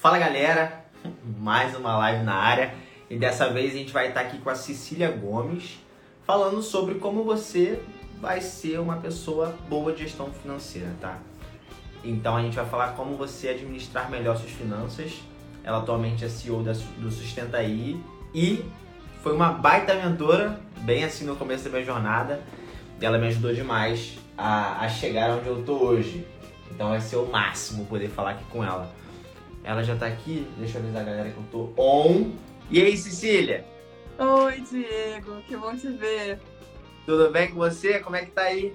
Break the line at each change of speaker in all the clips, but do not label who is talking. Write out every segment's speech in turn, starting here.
Fala galera, mais uma live na área e dessa vez a gente vai estar aqui com a Cecília Gomes falando sobre como você vai ser uma pessoa boa de gestão financeira, tá? Então a gente vai falar como você administrar melhor suas finanças. Ela atualmente é CEO do Sustenta aí e foi uma baita mentora, bem assim no começo da minha jornada. Ela me ajudou demais a, a chegar onde eu tô hoje. Então vai ser o máximo poder falar aqui com ela. Ela já tá aqui, deixa eu avisar a galera que eu tô on. E aí, Cecília?
Oi, Diego, que bom te ver.
Tudo bem com você? Como é que tá aí?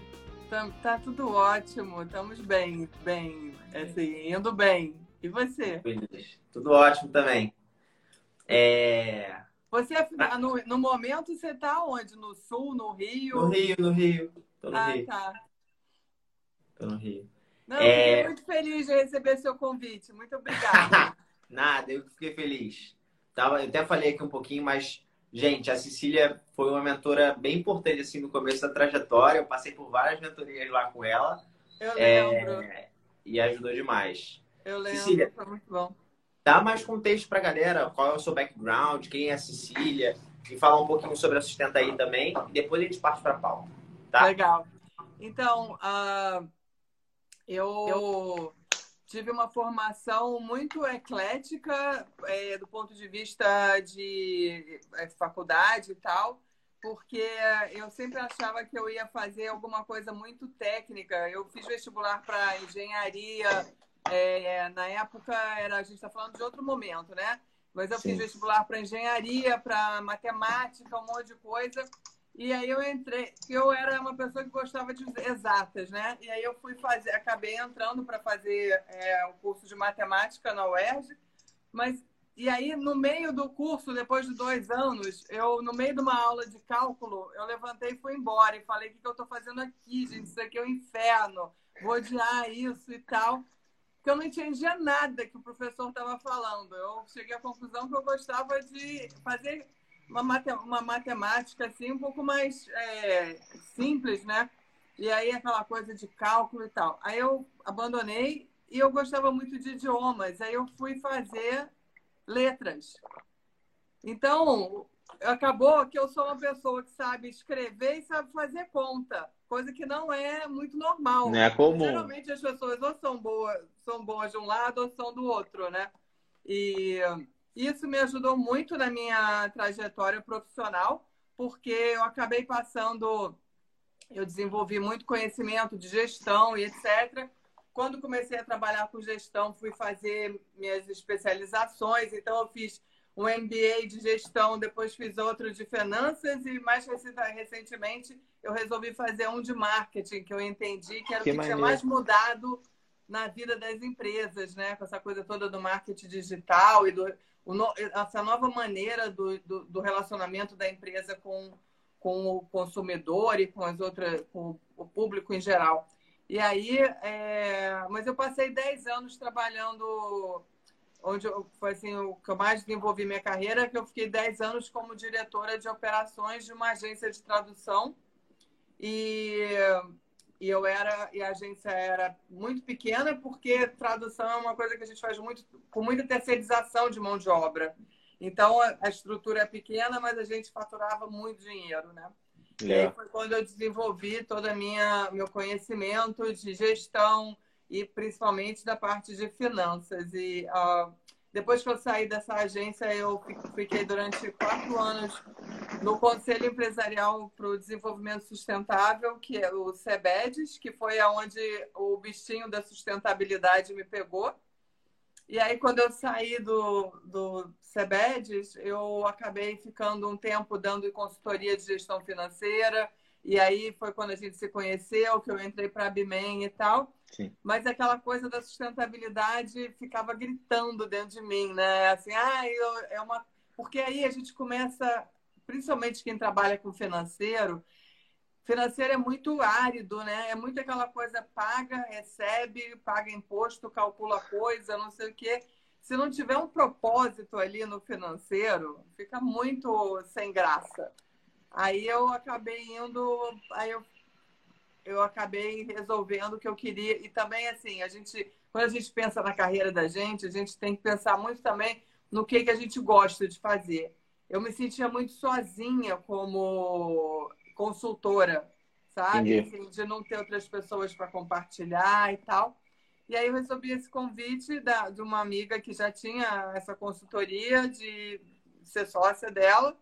Tá, tá tudo ótimo, estamos bem, bem, assim, indo bem. E você?
Feliz. Tudo ótimo também. É...
Você, ah. no, no momento, você tá onde? No Sul, no Rio?
No Rio, no Rio. Tô no
ah,
Rio.
tá.
Tô no Rio.
Não, é... fiquei muito feliz de receber seu convite. Muito obrigada.
Nada, eu fiquei feliz. Eu até falei aqui um pouquinho, mas, gente, a Cecília foi uma mentora bem importante assim no começo da trajetória. Eu passei por várias mentorias lá com ela.
Eu lembro. É...
E ajudou demais.
Eu lembro, Cecília, foi muito bom.
Dá mais contexto pra galera, qual é o seu background, quem é a Cecília, e falar um pouquinho sobre a Sustenta aí também, e depois a gente parte pra pauta. Tá?
Legal. Então, uh, eu, eu, tive uma formação muito eclética é, do ponto de vista de é, faculdade e tal, porque eu sempre achava que eu ia fazer alguma coisa muito técnica. Eu fiz vestibular para engenharia, é, na época era a gente está falando de outro momento, né? Mas eu Sim. fiz vestibular para engenharia, para matemática, um monte de coisa. E aí eu entrei, eu era uma pessoa que gostava de exatas, né? E aí eu fui fazer, acabei entrando para fazer é, o curso de matemática na UERJ, mas e aí no meio do curso, depois de dois anos, eu no meio de uma aula de cálculo, eu levantei e fui embora e falei o que, que eu estou fazendo aqui, gente, isso aqui é um inferno, vou odiar isso e tal, porque eu não entendia nada que o professor estava falando. Eu cheguei à conclusão que eu gostava de fazer uma, matemática assim um pouco mais é, simples, né? E aí aquela coisa de cálculo e tal. Aí eu abandonei e eu gostava muito de idiomas. Aí eu fui fazer letras. Então, acabou que eu sou uma pessoa que sabe escrever e sabe fazer conta, coisa que não é muito normal.
Não é comum.
Geralmente as pessoas ou são boas, são boas de um lado ou são do outro, né? E isso me ajudou muito na minha trajetória profissional, porque eu acabei passando, eu desenvolvi muito conhecimento de gestão e etc. Quando comecei a trabalhar com gestão, fui fazer minhas especializações, então eu fiz um MBA de gestão, depois fiz outro de finanças e mais recentemente eu resolvi fazer um de marketing, que eu entendi que era que o que tinha mais mudado na vida das empresas, né? Com essa coisa toda do marketing digital e do, essa nova maneira do, do, do, relacionamento da empresa com, com o consumidor e com as outras, com o público em geral. E aí, é, mas eu passei 10 anos trabalhando, onde eu, foi assim, o que eu mais desenvolvi minha carreira, que eu fiquei 10 anos como diretora de operações de uma agência de tradução. E e eu era e a agência era muito pequena porque tradução é uma coisa que a gente faz muito com muita terceirização de mão de obra. Então a, estrutura é pequena, mas a gente faturava muito dinheiro, né? Yeah. E aí foi quando eu desenvolvi todo a minha meu conhecimento de gestão e principalmente da parte de finanças e uh, depois que eu saí dessa agência, eu fiquei durante quatro anos no Conselho Empresarial para o Desenvolvimento Sustentável, que é o SEBEDES, que foi aonde o bichinho da sustentabilidade me pegou. E aí, quando eu saí do, do SEBEDES, eu acabei ficando um tempo dando consultoria de gestão financeira, e aí foi quando a gente se conheceu, que eu entrei para a Bimen e tal. Mas aquela coisa da sustentabilidade ficava gritando dentro de mim, né? Assim, ah, eu, é uma. Porque aí a gente começa, principalmente quem trabalha com financeiro, financeiro é muito árido, né? É muito aquela coisa paga, recebe, paga imposto, calcula coisa, não sei o quê. Se não tiver um propósito ali no financeiro, fica muito sem graça. Aí eu acabei indo, aí eu eu acabei resolvendo o que eu queria. E também, assim, a gente, quando a gente pensa na carreira da gente, a gente tem que pensar muito também no que, que a gente gosta de fazer. Eu me sentia muito sozinha como consultora, sabe? Assim, de não ter outras pessoas para compartilhar e tal. E aí eu recebi esse convite da, de uma amiga que já tinha essa consultoria de ser sócia dela.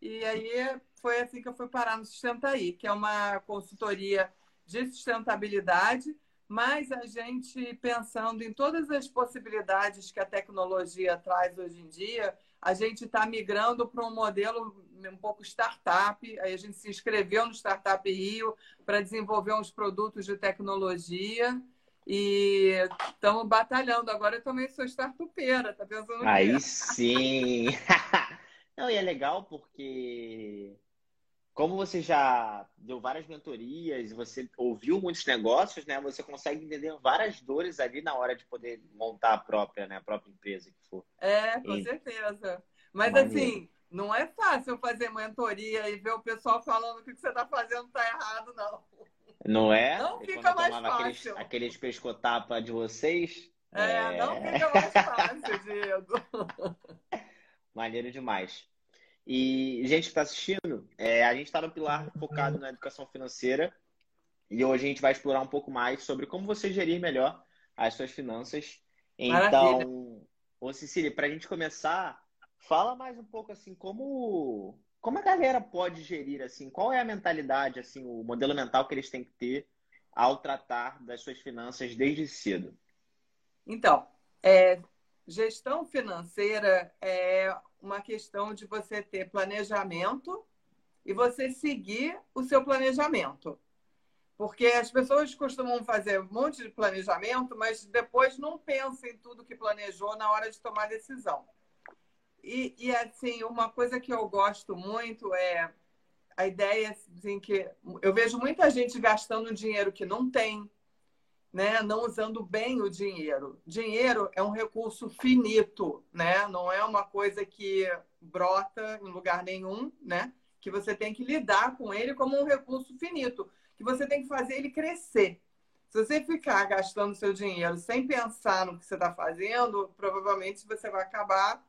E aí foi assim que eu fui parar no Sustentaí, que é uma consultoria de sustentabilidade, mas a gente pensando em todas as possibilidades que a tecnologia traz hoje em dia, a gente está migrando para um modelo um pouco startup. Aí a gente se inscreveu no Startup Rio para desenvolver uns produtos de tecnologia. E estamos batalhando. Agora eu também sou startupeira, tá pensando
Aí sim! Não, e é legal porque como você já deu várias mentorias, você ouviu muitos negócios, né? Você consegue entender várias dores ali na hora de poder montar a própria, né? A própria empresa que for.
É, com e... certeza. Mas Maneiro. assim, não é fácil fazer mentoria e ver o pessoal falando que o que você está fazendo está errado, não.
Não é?
Não fica mais fácil.
Aqueles, aqueles pescotapa de vocês.
É, é, não fica mais fácil, Diego.
Maneiro demais. E, gente que está assistindo, é, a gente está no pilar focado na educação financeira e hoje a gente vai explorar um pouco mais sobre como você gerir melhor as suas finanças. Então, ô Cecília, para a gente começar, fala mais um pouco assim, como, como a galera pode gerir, assim, qual é a mentalidade, assim, o modelo mental que eles têm que ter ao tratar das suas finanças desde cedo?
Então, é, gestão financeira é uma questão de você ter planejamento e você seguir o seu planejamento. Porque as pessoas costumam fazer um monte de planejamento, mas depois não pensam em tudo que planejou na hora de tomar decisão. E, e assim, uma coisa que eu gosto muito é a ideia assim, que eu vejo muita gente gastando dinheiro que não tem, né, não usando bem o dinheiro. Dinheiro é um recurso finito, né? Não é uma coisa que brota em lugar nenhum, né? Que você tem que lidar com ele como um recurso finito, que você tem que fazer ele crescer. Se você ficar gastando seu dinheiro sem pensar no que você está fazendo, provavelmente você vai acabar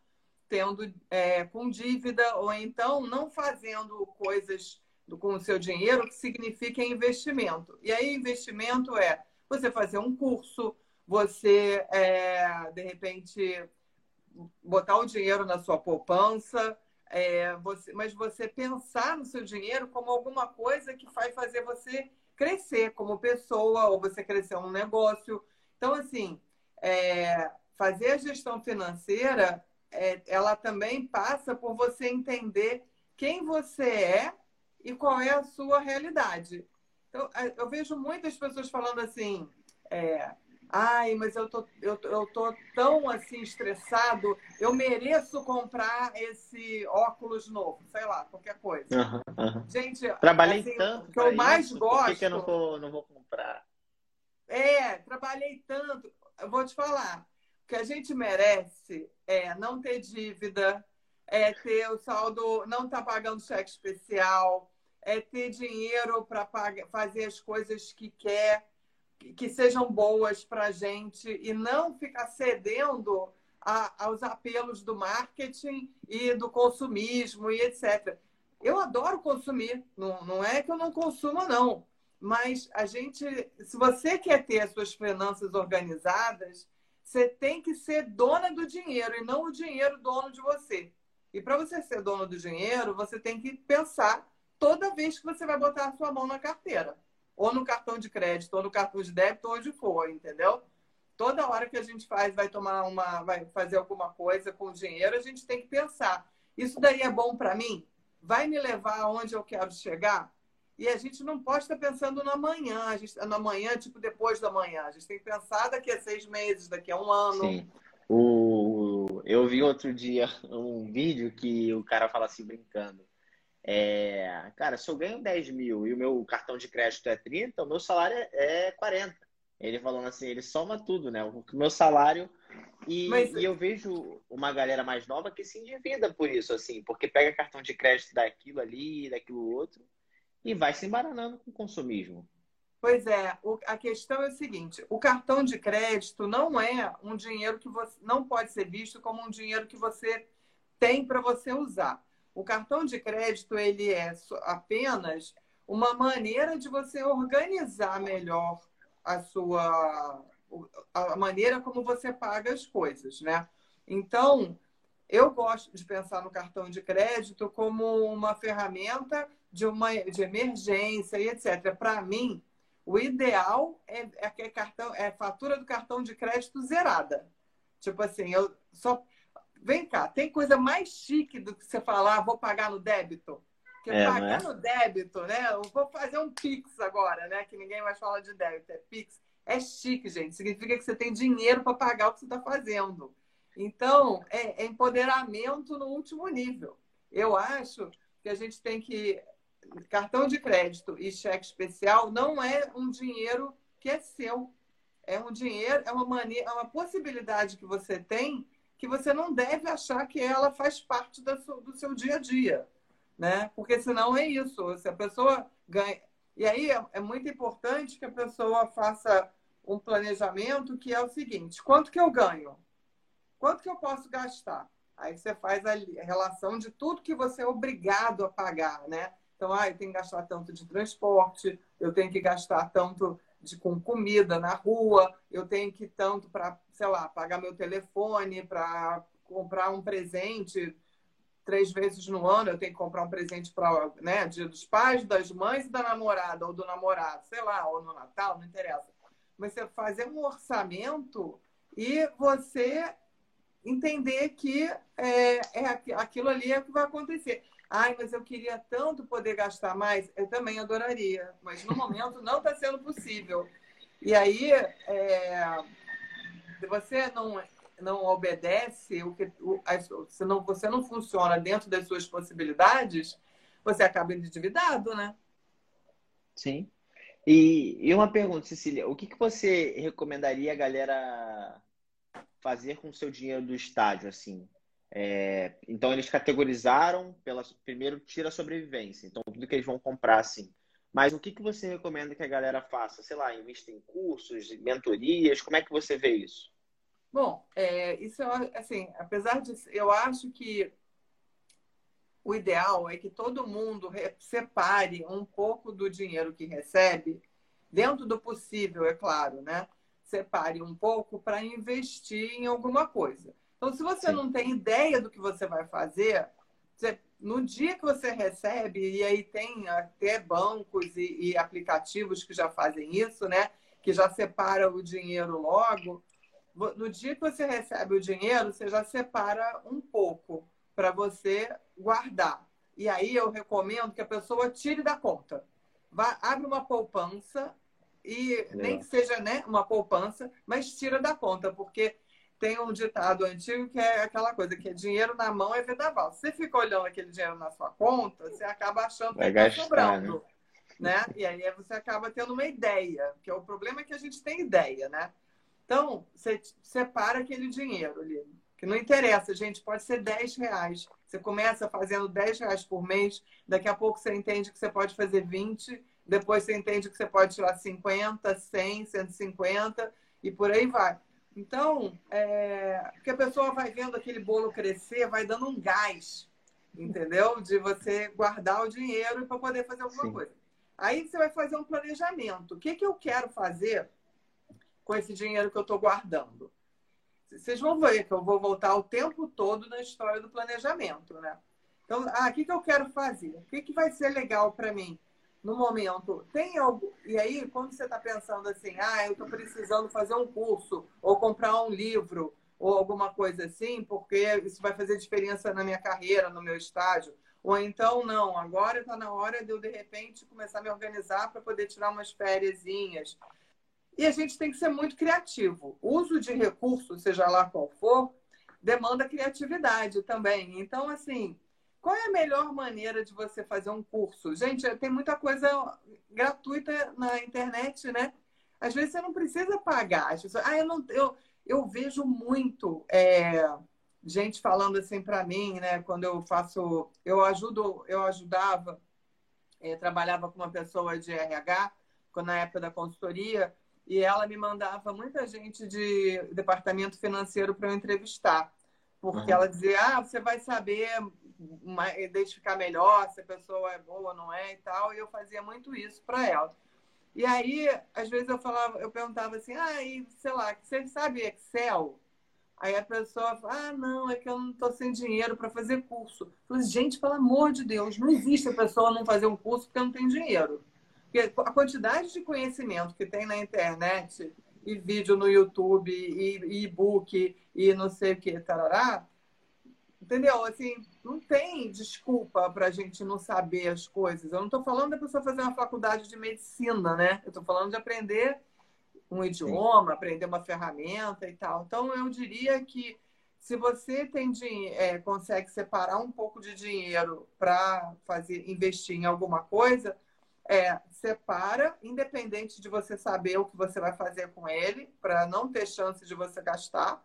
tendo é, com dívida ou então não fazendo coisas com o seu dinheiro que signifiquem investimento. E aí, investimento é você fazer um curso, você, é, de repente, botar o dinheiro na sua poupança, é, você, mas você pensar no seu dinheiro como alguma coisa que vai fazer você crescer como pessoa ou você crescer um negócio. Então, assim, é, fazer a gestão financeira, é, ela também passa por você entender quem você é e qual é a sua realidade. Então, eu vejo muitas pessoas falando assim, é, ai, mas eu tô, eu, eu tô tão assim estressado, eu mereço comprar esse óculos novo, sei lá, qualquer coisa. Uhum, uhum. Gente,
trabalhei assim, tanto.
O que eu mais isso, gosto.
Por que, que eu não vou, não vou comprar?
É, trabalhei tanto. Eu vou te falar. O que a gente merece é não ter dívida, é ter o saldo, não estar tá pagando cheque especial, é ter dinheiro para fazer as coisas que quer, que sejam boas para a gente e não ficar cedendo a, aos apelos do marketing e do consumismo e etc. Eu adoro consumir, não, não é que eu não consumo, não. Mas a gente, se você quer ter as suas finanças organizadas, você tem que ser dona do dinheiro e não o dinheiro dono de você. E para você ser dono do dinheiro, você tem que pensar toda vez que você vai botar a sua mão na carteira. Ou no cartão de crédito, ou no cartão de débito, onde for, entendeu? Toda hora que a gente faz, vai tomar uma, vai fazer alguma coisa com dinheiro, a gente tem que pensar: isso daí é bom para mim? Vai me levar aonde eu quero chegar? E a gente não pode estar pensando no amanhã, a gente, no amanhã, tipo depois da manhã. A gente tem que pensar daqui a seis meses, daqui a um ano.
Sim. O... Eu vi outro dia um vídeo que o cara fala assim, brincando. É, cara, se eu ganho 10 mil e o meu cartão de crédito é 30, o meu salário é 40. Ele falando assim, ele soma tudo, né? O meu salário. E, Mas... e eu vejo uma galera mais nova que se endivida por isso, assim, porque pega cartão de crédito daquilo ali, daquilo outro, e vai se embaranando com o consumismo.
Pois é, a questão é o seguinte: o cartão de crédito não é um dinheiro que você não pode ser visto como um dinheiro que você tem para você usar. O cartão de crédito ele é apenas uma maneira de você organizar melhor a sua a maneira como você paga as coisas, né? Então, eu gosto de pensar no cartão de crédito como uma ferramenta de uma de emergência e etc. Para mim, o ideal é, é, é cartão é fatura do cartão de crédito zerada. Tipo assim, eu só vem cá, tem coisa mais chique do que você falar, ah, vou pagar no débito. Porque é, pagar é? no débito, né? Eu vou fazer um Pix agora, né? Que ninguém mais fala de débito, é Pix. É chique, gente. Significa que você tem dinheiro para pagar o que você está fazendo. Então, é, é empoderamento no último nível. Eu acho que a gente tem que. Cartão de crédito e cheque especial não é um dinheiro que é seu. É um dinheiro, é uma maneira, é uma possibilidade que você tem que você não deve achar que ela faz parte do seu dia a dia, né? Porque senão é isso. Se a pessoa ganha. E aí é, é muito importante que a pessoa faça um planejamento que é o seguinte: quanto que eu ganho? Quanto que eu posso gastar? Aí você faz a relação de tudo que você é obrigado a pagar, né? Então, ah, eu tenho que gastar tanto de transporte, eu tenho que gastar tanto de com comida na rua, eu tenho que tanto para, sei lá, pagar meu telefone, para comprar um presente três vezes no ano, eu tenho que comprar um presente para, né, dia dos pais, das mães e da namorada ou do namorado, sei lá, ou no Natal, não interessa. Mas você fazer um orçamento e você entender que é, é aquilo ali é o que vai acontecer. Ai, mas eu queria tanto poder gastar mais. Eu também adoraria, mas no momento não está sendo possível. E aí, é, você não, não obedece, o que, o, se não, você não funciona dentro das suas possibilidades, você acaba endividado, né?
Sim. E, e uma pergunta, Cecília, o que, que você recomendaria a galera fazer com o seu dinheiro do estádio, assim? É, então eles categorizaram pela primeiro tira sobrevivência, então tudo que eles vão comprar assim. Mas o que, que você recomenda que a galera faça? Sei lá, invista em cursos, mentorias, como é que você vê isso?
Bom, é, isso é assim, apesar de eu acho que o ideal é que todo mundo separe um pouco do dinheiro que recebe, dentro do possível, é claro, né? separe um pouco para investir em alguma coisa. Então, se você Sim. não tem ideia do que você vai fazer, você, no dia que você recebe, e aí tem até bancos e, e, aplicativos que já fazem isso, né? Que já separa o dinheiro logo. No dia que você recebe o dinheiro, você já separa um pouco para você guardar. E aí eu recomendo que a pessoa tire da conta. Vá, abre uma poupança e nem que seja né, uma poupança, mas tira da conta, porque tem um ditado antigo que é aquela coisa que é dinheiro na mão é vendaval. Se você fica olhando aquele dinheiro na sua conta, você acaba achando que está sobrando. Né? né? E aí você acaba tendo uma ideia, que é o problema é que a gente tem ideia, né? Então, você separa aquele dinheiro ali, que não interessa, gente, pode ser 10 reais. Você começa fazendo 10 reais por mês, daqui a pouco você entende que você pode fazer 20 depois você entende que você pode tirar 50, 100, 150 e por aí vai. Então, é, que a pessoa vai vendo aquele bolo crescer, vai dando um gás, entendeu? De você guardar o dinheiro para poder fazer alguma Sim. coisa. Aí você vai fazer um planejamento. O que, que eu quero fazer com esse dinheiro que eu estou guardando? Vocês vão ver que eu vou voltar o tempo todo na história do planejamento, né? Então, ah, o que, que eu quero fazer? O que, que vai ser legal para mim? No momento, tem algo. E aí, quando você está pensando assim, ah, eu estou precisando fazer um curso, ou comprar um livro, ou alguma coisa assim, porque isso vai fazer diferença na minha carreira, no meu estágio. Ou então, não, agora está na hora de eu, de repente, começar a me organizar para poder tirar umas férias. E a gente tem que ser muito criativo. O uso de recursos, seja lá qual for, demanda criatividade também. Então, assim, qual é a melhor maneira de você fazer um curso? Gente, tem muita coisa gratuita na internet, né? Às vezes você não precisa pagar. Pessoas, ah, eu, não, eu, eu vejo muito é, gente falando assim para mim, né? Quando eu faço, eu ajudo, eu ajudava, é, trabalhava com uma pessoa de RH na época da consultoria, e ela me mandava muita gente de departamento financeiro para eu entrevistar. Porque uhum. ela dizia, ah, você vai saber identificar melhor se a pessoa é boa ou não é e tal. E eu fazia muito isso para ela. E aí, às vezes eu falava, eu perguntava assim, ah, e, sei lá, você sabe Excel? Aí a pessoa fala, ah, não, é que eu não estou sem dinheiro para fazer curso. Eu falei, gente, pelo amor de Deus, não existe a pessoa não fazer um curso porque não tem dinheiro. Porque a quantidade de conhecimento que tem na internet, e vídeo no YouTube, e e-book, e não sei o que, tarará, entendeu? Assim, não tem desculpa para a gente não saber as coisas. Eu não estou falando da pessoa fazer uma faculdade de medicina, né? Eu estou falando de aprender um idioma, Sim. aprender uma ferramenta e tal. Então, eu diria que se você tem é, consegue separar um pouco de dinheiro para fazer investir em alguma coisa, é, separa, independente de você saber o que você vai fazer com ele, para não ter chance de você gastar,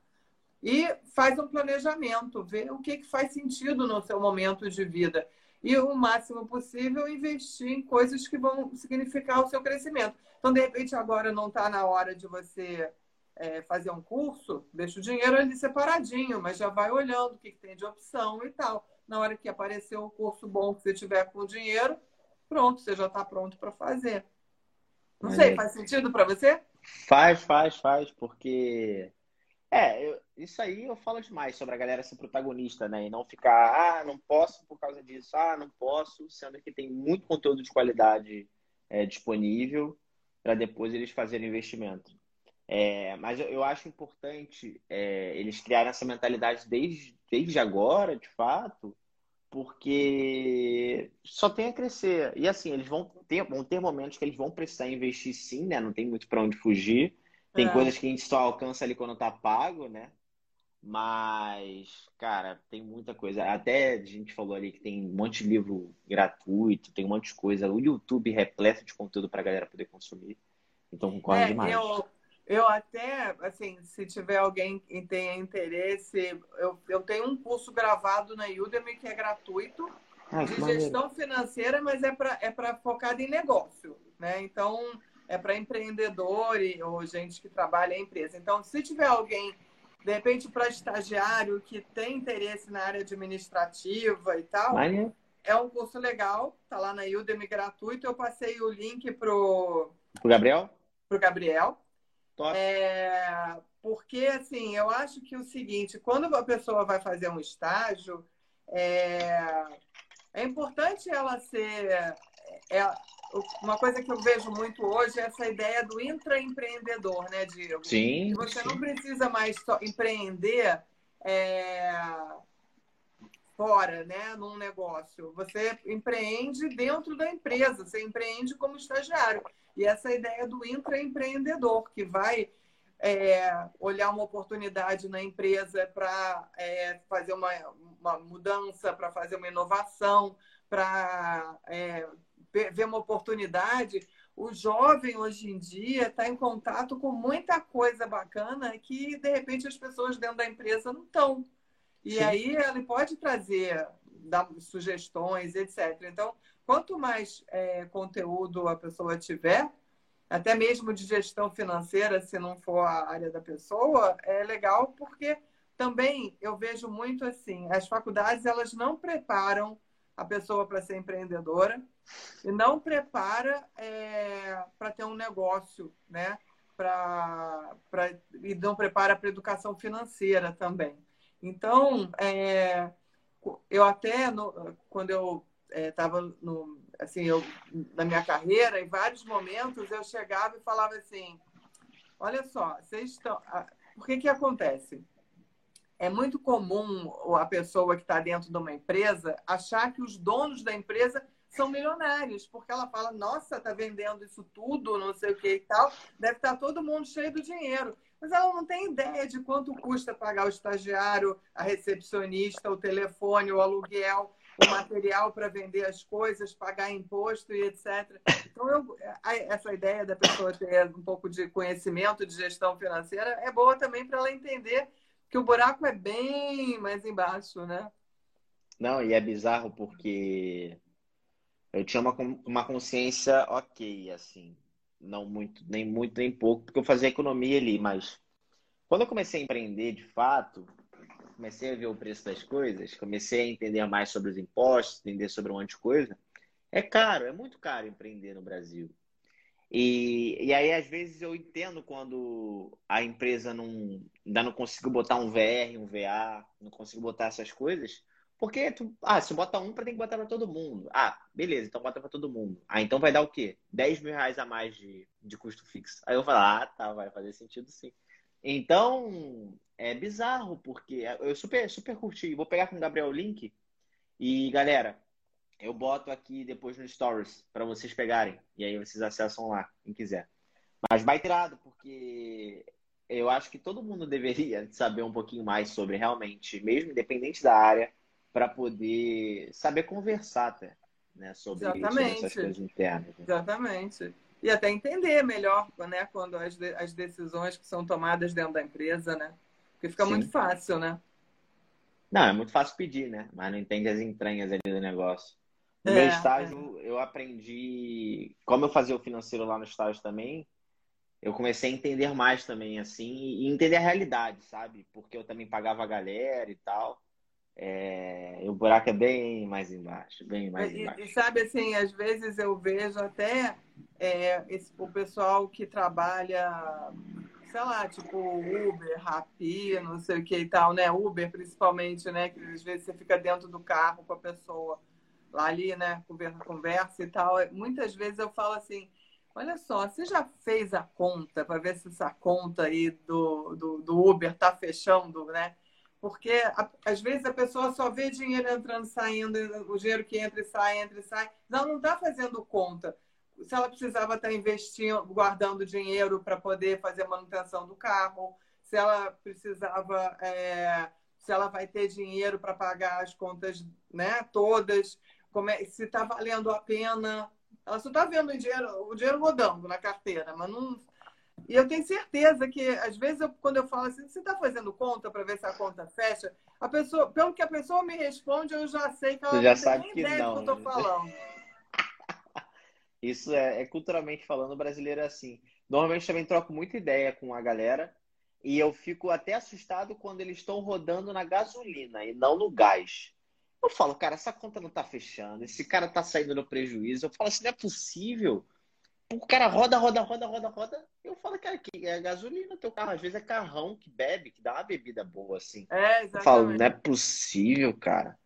e faz um planejamento, vê o que, que faz sentido no seu momento de vida. E o máximo possível investir em coisas que vão significar o seu crescimento. Então, de repente, agora não está na hora de você é, fazer um curso, deixa o dinheiro ali separadinho, mas já vai olhando o que, que tem de opção e tal. Na hora que aparecer um curso bom que você tiver com dinheiro, pronto, você já está pronto para fazer. Não sei, faz sentido para você?
Faz, faz, faz, porque. É, eu, isso aí eu falo demais sobre a galera ser protagonista, né? E não ficar, ah, não posso por causa disso, ah, não posso, sendo que tem muito conteúdo de qualidade é, disponível para depois eles fazerem investimento. É, mas eu, eu, acho importante é, eles criarem essa mentalidade desde, desde agora, de fato, porque só tem a crescer. E assim, eles vão ter, vão ter momentos que eles vão precisar investir sim, né? Não tem muito para onde fugir. Tem é. coisas que a gente só alcança ali quando tá pago, né? Mas, cara, tem muita coisa. Até a gente falou ali que tem um monte de livro gratuito, tem um monte de coisa. O YouTube repleto de conteúdo pra galera poder consumir. Então concordo é, demais.
Eu, eu até, assim, se tiver alguém que tenha interesse, eu, eu tenho um curso gravado na Udemy que é gratuito, ah, de gestão financeira, mas é para é focado em negócio, né? Então, é para empreendedor e, ou gente que trabalha em empresa. Então, se tiver alguém, de repente, para estagiário que tem interesse na área administrativa e tal, é um curso legal, tá lá na Udemy gratuito. Eu passei o link pro...
Pro Gabriel?
Pro Gabriel. É, porque, assim, eu acho que o seguinte, quando a pessoa vai fazer um estágio, é, é importante ela ser. É, uma coisa que eu vejo muito hoje é essa ideia do intraempreendedor, né, Diego?
Sim.
Que você
sim.
não precisa mais só empreender é, fora, né, num negócio. Você empreende dentro da empresa, você empreende como estagiário. E essa ideia do intraempreendedor, que vai é, olhar uma oportunidade na empresa para é, fazer uma, uma mudança, para fazer uma inovação, para ver uma oportunidade. O jovem hoje em dia está em contato com muita coisa bacana que, de repente, as pessoas dentro da empresa não estão. E Sim. aí ele pode trazer dar sugestões, etc. Então, quanto mais é, conteúdo a pessoa tiver, até mesmo de gestão financeira, se não for a área da pessoa, é legal porque também eu vejo muito assim, as faculdades elas não preparam a pessoa para ser empreendedora e não prepara é, para ter um negócio, né? Pra, pra, e não prepara para educação financeira também. Então, é, eu até, no, quando eu estava é, assim, eu, na minha carreira, em vários momentos, eu chegava e falava assim, olha só, vocês estão... Por que que acontece? É muito comum a pessoa que está dentro de uma empresa achar que os donos da empresa são milionários, porque ela fala, nossa, tá vendendo isso tudo, não sei o que e tal, deve estar tá todo mundo cheio do dinheiro mas ela não tem ideia de quanto custa pagar o estagiário, a recepcionista, o telefone, o aluguel, o material para vender as coisas, pagar imposto e etc. Então, eu, essa ideia da pessoa ter um pouco de conhecimento de gestão financeira é boa também para ela entender que o buraco é bem mais embaixo, né?
Não, e é bizarro porque eu tinha uma, uma consciência ok, assim não muito, nem muito, nem pouco, porque eu fazia economia ali, mas quando eu comecei a empreender de fato, comecei a ver o preço das coisas, comecei a entender mais sobre os impostos, entender sobre um monte de coisa, é caro, é muito caro empreender no Brasil. E, e aí, às vezes, eu entendo quando a empresa não, ainda não conseguiu botar um VR, um VA, não conseguiu botar essas coisas, porque tu, ah, se bota um, tem que botar para todo mundo. Ah, beleza, então bota para todo mundo. Ah, então vai dar o quê? 10 mil reais a mais de, de custo fixo. Aí eu falo, ah, tá, vai fazer sentido sim. Então, é bizarro, porque eu super, super curti. Vou pegar com o Gabriel o link e, galera, eu boto aqui depois no Stories para vocês pegarem. E aí vocês acessam lá, quem quiser. Mas baiterado, porque eu acho que todo mundo deveria saber um pouquinho mais sobre realmente, mesmo independente da área, para poder saber conversar até, né, sobre, sobre, essas coisas internas. Né?
Exatamente. E até entender melhor, né, quando as, de, as decisões que são tomadas dentro da empresa, né? Porque fica Sim. muito fácil, né?
Não, é muito fácil pedir, né? Mas não entende as entranhas ali do negócio. No é, meu estágio, é. eu aprendi. Como eu fazia o financeiro lá no estágio também, eu comecei a entender mais também, assim, e entender a realidade, sabe? Porque eu também pagava a galera e tal. É, o buraco é bem mais embaixo, bem mais
e,
embaixo.
E sabe assim, às vezes eu vejo até é, esse, o pessoal que trabalha, sei lá, tipo Uber, Rappi, não sei o que e tal, né? Uber principalmente, né? Que às vezes você fica dentro do carro com a pessoa lá ali, né? Conversa, conversa e tal. Muitas vezes eu falo assim, olha só, você já fez a conta para ver se essa conta aí do, do, do Uber tá fechando, né? Porque às vezes a pessoa só vê dinheiro entrando, saindo, o dinheiro que entra e sai, entra e sai. Ela não está fazendo conta. Se ela precisava estar tá investindo, guardando dinheiro para poder fazer a manutenção do carro, se ela precisava, é, se ela vai ter dinheiro para pagar as contas né, todas, é, se está valendo a pena. Ela só está vendo o dinheiro, o dinheiro rodando na carteira, mas não e eu tenho certeza que, às vezes, eu, quando eu falo assim, você está fazendo conta para ver se a conta fecha? A pessoa, pelo que a pessoa me responde, eu já sei que ela
você já não sabe tem nem que ideia
não, do que eu estou né? falando.
Isso é, é, culturalmente falando, o brasileiro é assim. Normalmente também troco muita ideia com a galera e eu fico até assustado quando eles estão rodando na gasolina e não no gás. Eu falo, cara, essa conta não está fechando, esse cara está saindo no prejuízo. Eu falo assim, não é possível o cara roda, roda, roda, roda, roda. Eu falo, cara, que é gasolina teu carro. Às vezes é carrão que bebe, que dá uma bebida boa, assim.
É, exatamente.
Eu falo, não é possível, cara.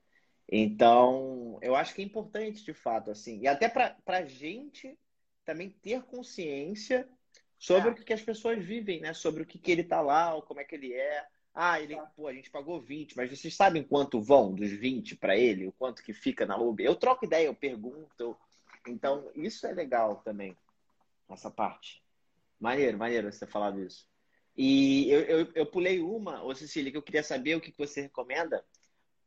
Então, eu acho que é importante, de fato, assim. E até pra, pra gente também ter consciência sobre é. o que, que, as pessoas vivem, né? Sobre o que, que ele tá lá, ou como é que ele é. Ah, ele, é. pô, a gente pagou 20, mas vocês sabem quanto vão dos 20 para ele? O quanto que fica na Uber? Eu troco ideia, eu pergunto. Então, isso é legal também essa parte. Maneiro, maneiro você falar disso. E eu, eu, eu pulei uma, ô Cecília, que eu queria saber o que você recomenda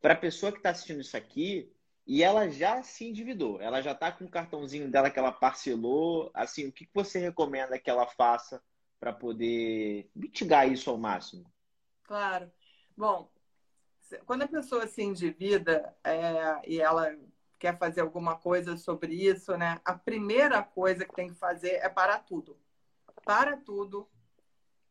para a pessoa que está assistindo isso aqui e ela já se endividou, ela já está com o cartãozinho dela que ela parcelou. Assim, o que você recomenda que ela faça para poder mitigar isso ao máximo?
Claro. Bom, quando a pessoa se endivida é, e ela quer fazer alguma coisa sobre isso, né? A primeira coisa que tem que fazer é parar tudo. Para tudo.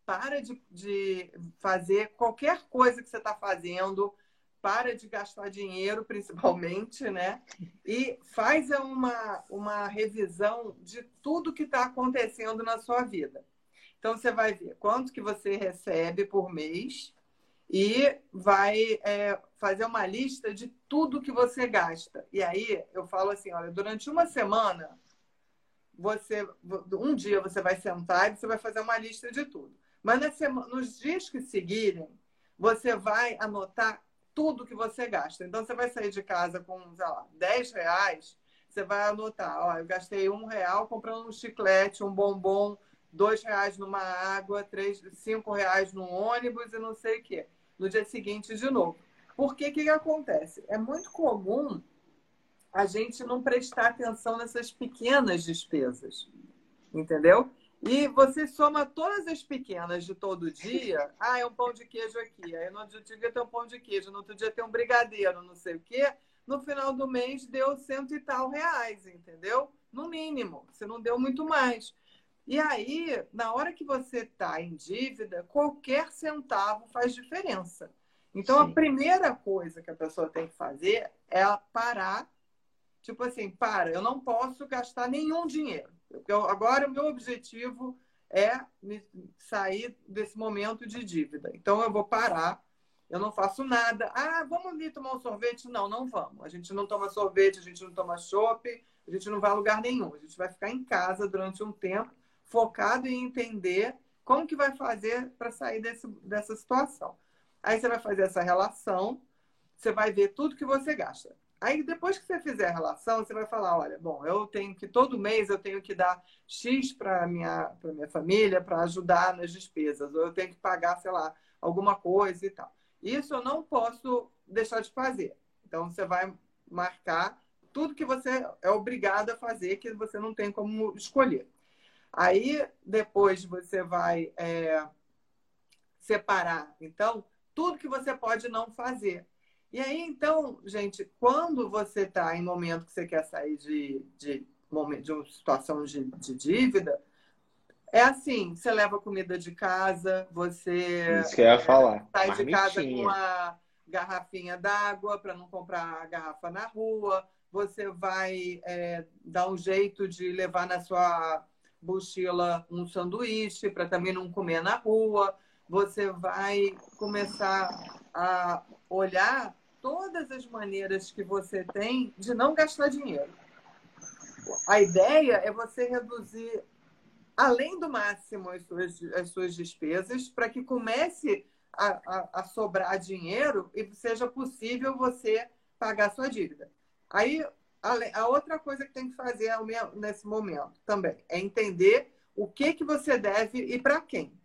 Para de, de fazer qualquer coisa que você está fazendo. Para de gastar dinheiro, principalmente, né? E faz uma, uma revisão de tudo que está acontecendo na sua vida. Então, você vai ver quanto que você recebe por mês, e vai é, fazer uma lista de tudo que você gasta. E aí eu falo assim, olha, durante uma semana, você, um dia você vai sentar e você vai fazer uma lista de tudo. Mas na semana, nos dias que seguirem, você vai anotar tudo que você gasta. Então você vai sair de casa com, sei lá, 10 reais, você vai anotar, ó, eu gastei um real comprando um chiclete, um bombom, dois reais numa água, três, cinco reais num ônibus e não sei o quê no dia seguinte de novo. Porque o que, que acontece? É muito comum a gente não prestar atenção nessas pequenas despesas, entendeu? E você soma todas as pequenas de todo dia. Ah, é um pão de queijo aqui. Aí no outro dia tem um pão de queijo, no outro dia tem um brigadeiro, não sei o quê. No final do mês deu cento e tal reais, entendeu? No mínimo, você não deu muito mais. E aí, na hora que você está em dívida, qualquer centavo faz diferença. Então, Sim. a primeira coisa que a pessoa tem que fazer é parar. Tipo assim, para, eu não posso gastar nenhum dinheiro. Eu, agora, o meu objetivo é sair desse momento de dívida. Então, eu vou parar, eu não faço nada. Ah, vamos ali tomar um sorvete? Não, não vamos. A gente não toma sorvete, a gente não toma chopp, a gente não vai a lugar nenhum. A gente vai ficar em casa durante um tempo, focado em entender como que vai fazer para sair desse, dessa situação. Aí você vai fazer essa relação, você vai ver tudo que você gasta. Aí depois que você fizer a relação, você vai falar, olha, bom, eu tenho que todo mês eu tenho que dar X para minha para minha família para ajudar nas despesas, ou eu tenho que pagar, sei lá, alguma coisa e tal. Isso eu não posso deixar de fazer. Então você vai marcar tudo que você é obrigado a fazer, que você não tem como escolher. Aí depois você vai é, separar, então, tudo que você pode não fazer. E aí, então, gente, quando você está em momento que você quer sair de, de, de uma situação de, de dívida, é assim, você leva comida de casa, você
Isso que eu ia falar.
sai de casa com uma garrafinha d'água para não comprar a garrafa na rua, você vai é, dar um jeito de levar na sua mochila um sanduíche para também não comer na rua, você vai começar a olhar todas as maneiras que você tem de não gastar dinheiro. A ideia é você reduzir além do máximo as suas, as suas despesas para que comece a, a, a, sobrar dinheiro e seja possível você pagar sua dívida. Aí, a, outra coisa que tem que fazer nesse momento também é entender o que, que você deve e para quem.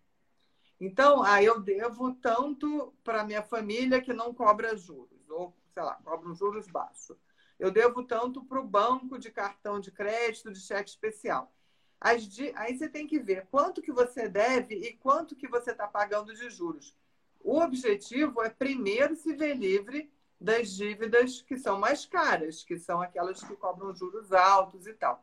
Então, aí eu devo tanto para minha família que não cobra juros ou, sei lá, cobra juros baixos. Eu devo tanto para o banco de cartão de crédito, de cheque especial. Di... Aí você tem que ver quanto que você deve e quanto que você está pagando de juros. O objetivo é primeiro se ver livre das dívidas que são mais caras, que são aquelas que cobram juros altos e tal.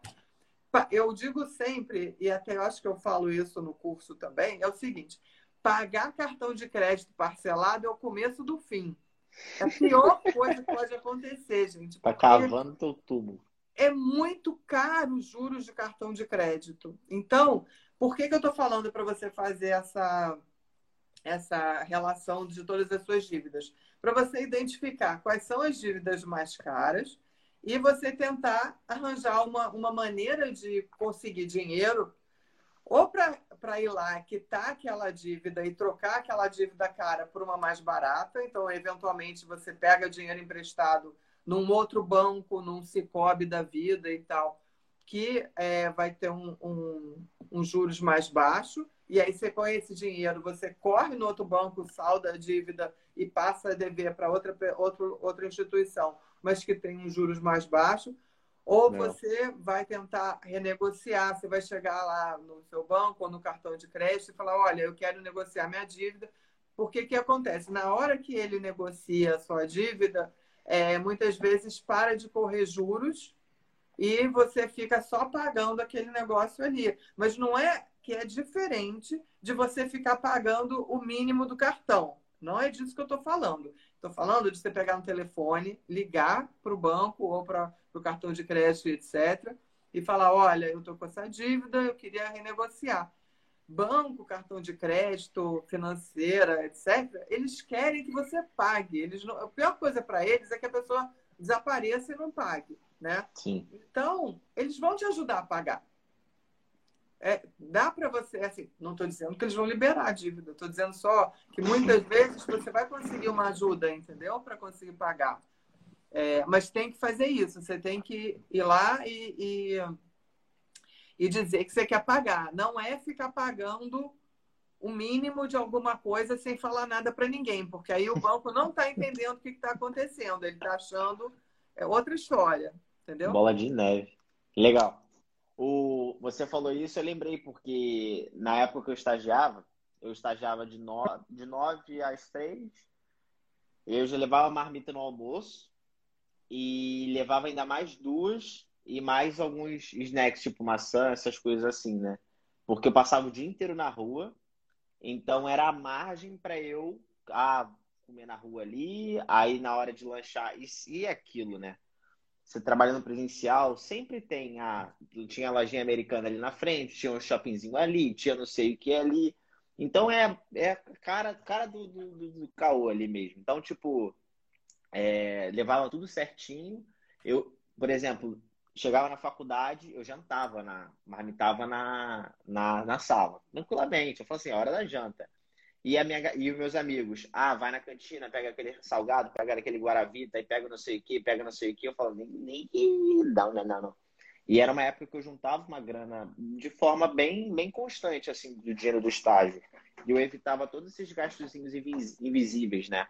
Eu digo sempre, e até acho que eu falo isso no curso também, é o seguinte: pagar cartão de crédito parcelado é o começo do fim. É a pior coisa que pode acontecer, gente.
Tá cavando teu tubo.
É muito caro os juros de cartão de crédito. Então, por que, que eu estou falando para você fazer essa, essa relação de todas as suas dívidas? Para você identificar quais são as dívidas mais caras e você tentar arranjar uma, uma maneira de conseguir dinheiro ou para ir lá quitar aquela dívida e trocar aquela dívida cara por uma mais barata. Então, eventualmente, você pega dinheiro emprestado num outro banco, num Cicobi da vida e tal, que é, vai ter um, um, um, juros mais baixo. E aí, você com esse dinheiro, você corre no outro banco, salda a dívida e passa a dever para outra, outra, outra instituição, mas que tem um juros mais baixo. Ou Não. você vai tentar renegociar, você vai chegar lá no seu banco ou no cartão de crédito e falar, olha, eu quero negociar minha dívida. Porque que acontece? Na hora que ele negocia a sua dívida, é, muitas vezes para de correr juros e você fica só pagando aquele negócio ali. Mas não é que é diferente de você ficar pagando o mínimo do cartão. Não é disso que eu estou falando. Estou falando de você pegar no telefone, ligar para o banco ou para o cartão de crédito, etc., e falar: olha, eu estou com essa dívida, eu queria renegociar. Banco, cartão de crédito, financeira, etc., eles querem que você pague. Eles não... A pior coisa para eles é que a pessoa desapareça e não pague. Né?
Sim.
Então, eles vão te ajudar a pagar. É, dá para você, assim, não estou dizendo que eles vão liberar a dívida, estou dizendo só que muitas vezes você vai conseguir uma ajuda, entendeu? Para conseguir pagar. É, mas tem que fazer isso, você tem que ir lá e, e, e dizer que você quer pagar. Não é ficar pagando o mínimo de alguma coisa sem falar nada para ninguém, porque aí o banco não está entendendo o que está acontecendo, ele está achando é outra história, entendeu?
Bola de neve. Legal. O, você falou isso, eu lembrei, porque na época que eu estagiava, eu estagiava de, no, de 9 às 3, eu já levava marmita no almoço e levava ainda mais duas e mais alguns snacks, tipo maçã, essas coisas assim, né? porque eu passava o dia inteiro na rua, então era a margem para eu ah, comer na rua ali, aí na hora de lanchar, e, e aquilo, né? Você trabalhando presencial, sempre tem a. Tinha a lojinha americana ali na frente, tinha um shoppingzinho ali, tinha não sei o que ali. Então é, é cara, cara do, do, do caô ali mesmo. Então, tipo, é, levava tudo certinho. Eu, por exemplo, chegava na faculdade, eu jantava na, marmitava na, na, na sala, tranquilamente. Eu falava assim, é hora da janta. E, a minha, e os meus amigos, ah, vai na cantina, pega aquele salgado, pega aquele guaravita, e pega não sei o que, pega não sei o que. Eu falo, nem, nem não, não, não, não. E era uma época que eu juntava uma grana de forma bem, bem constante, assim, do dinheiro do estágio. E eu evitava todos esses gastos invisíveis, né?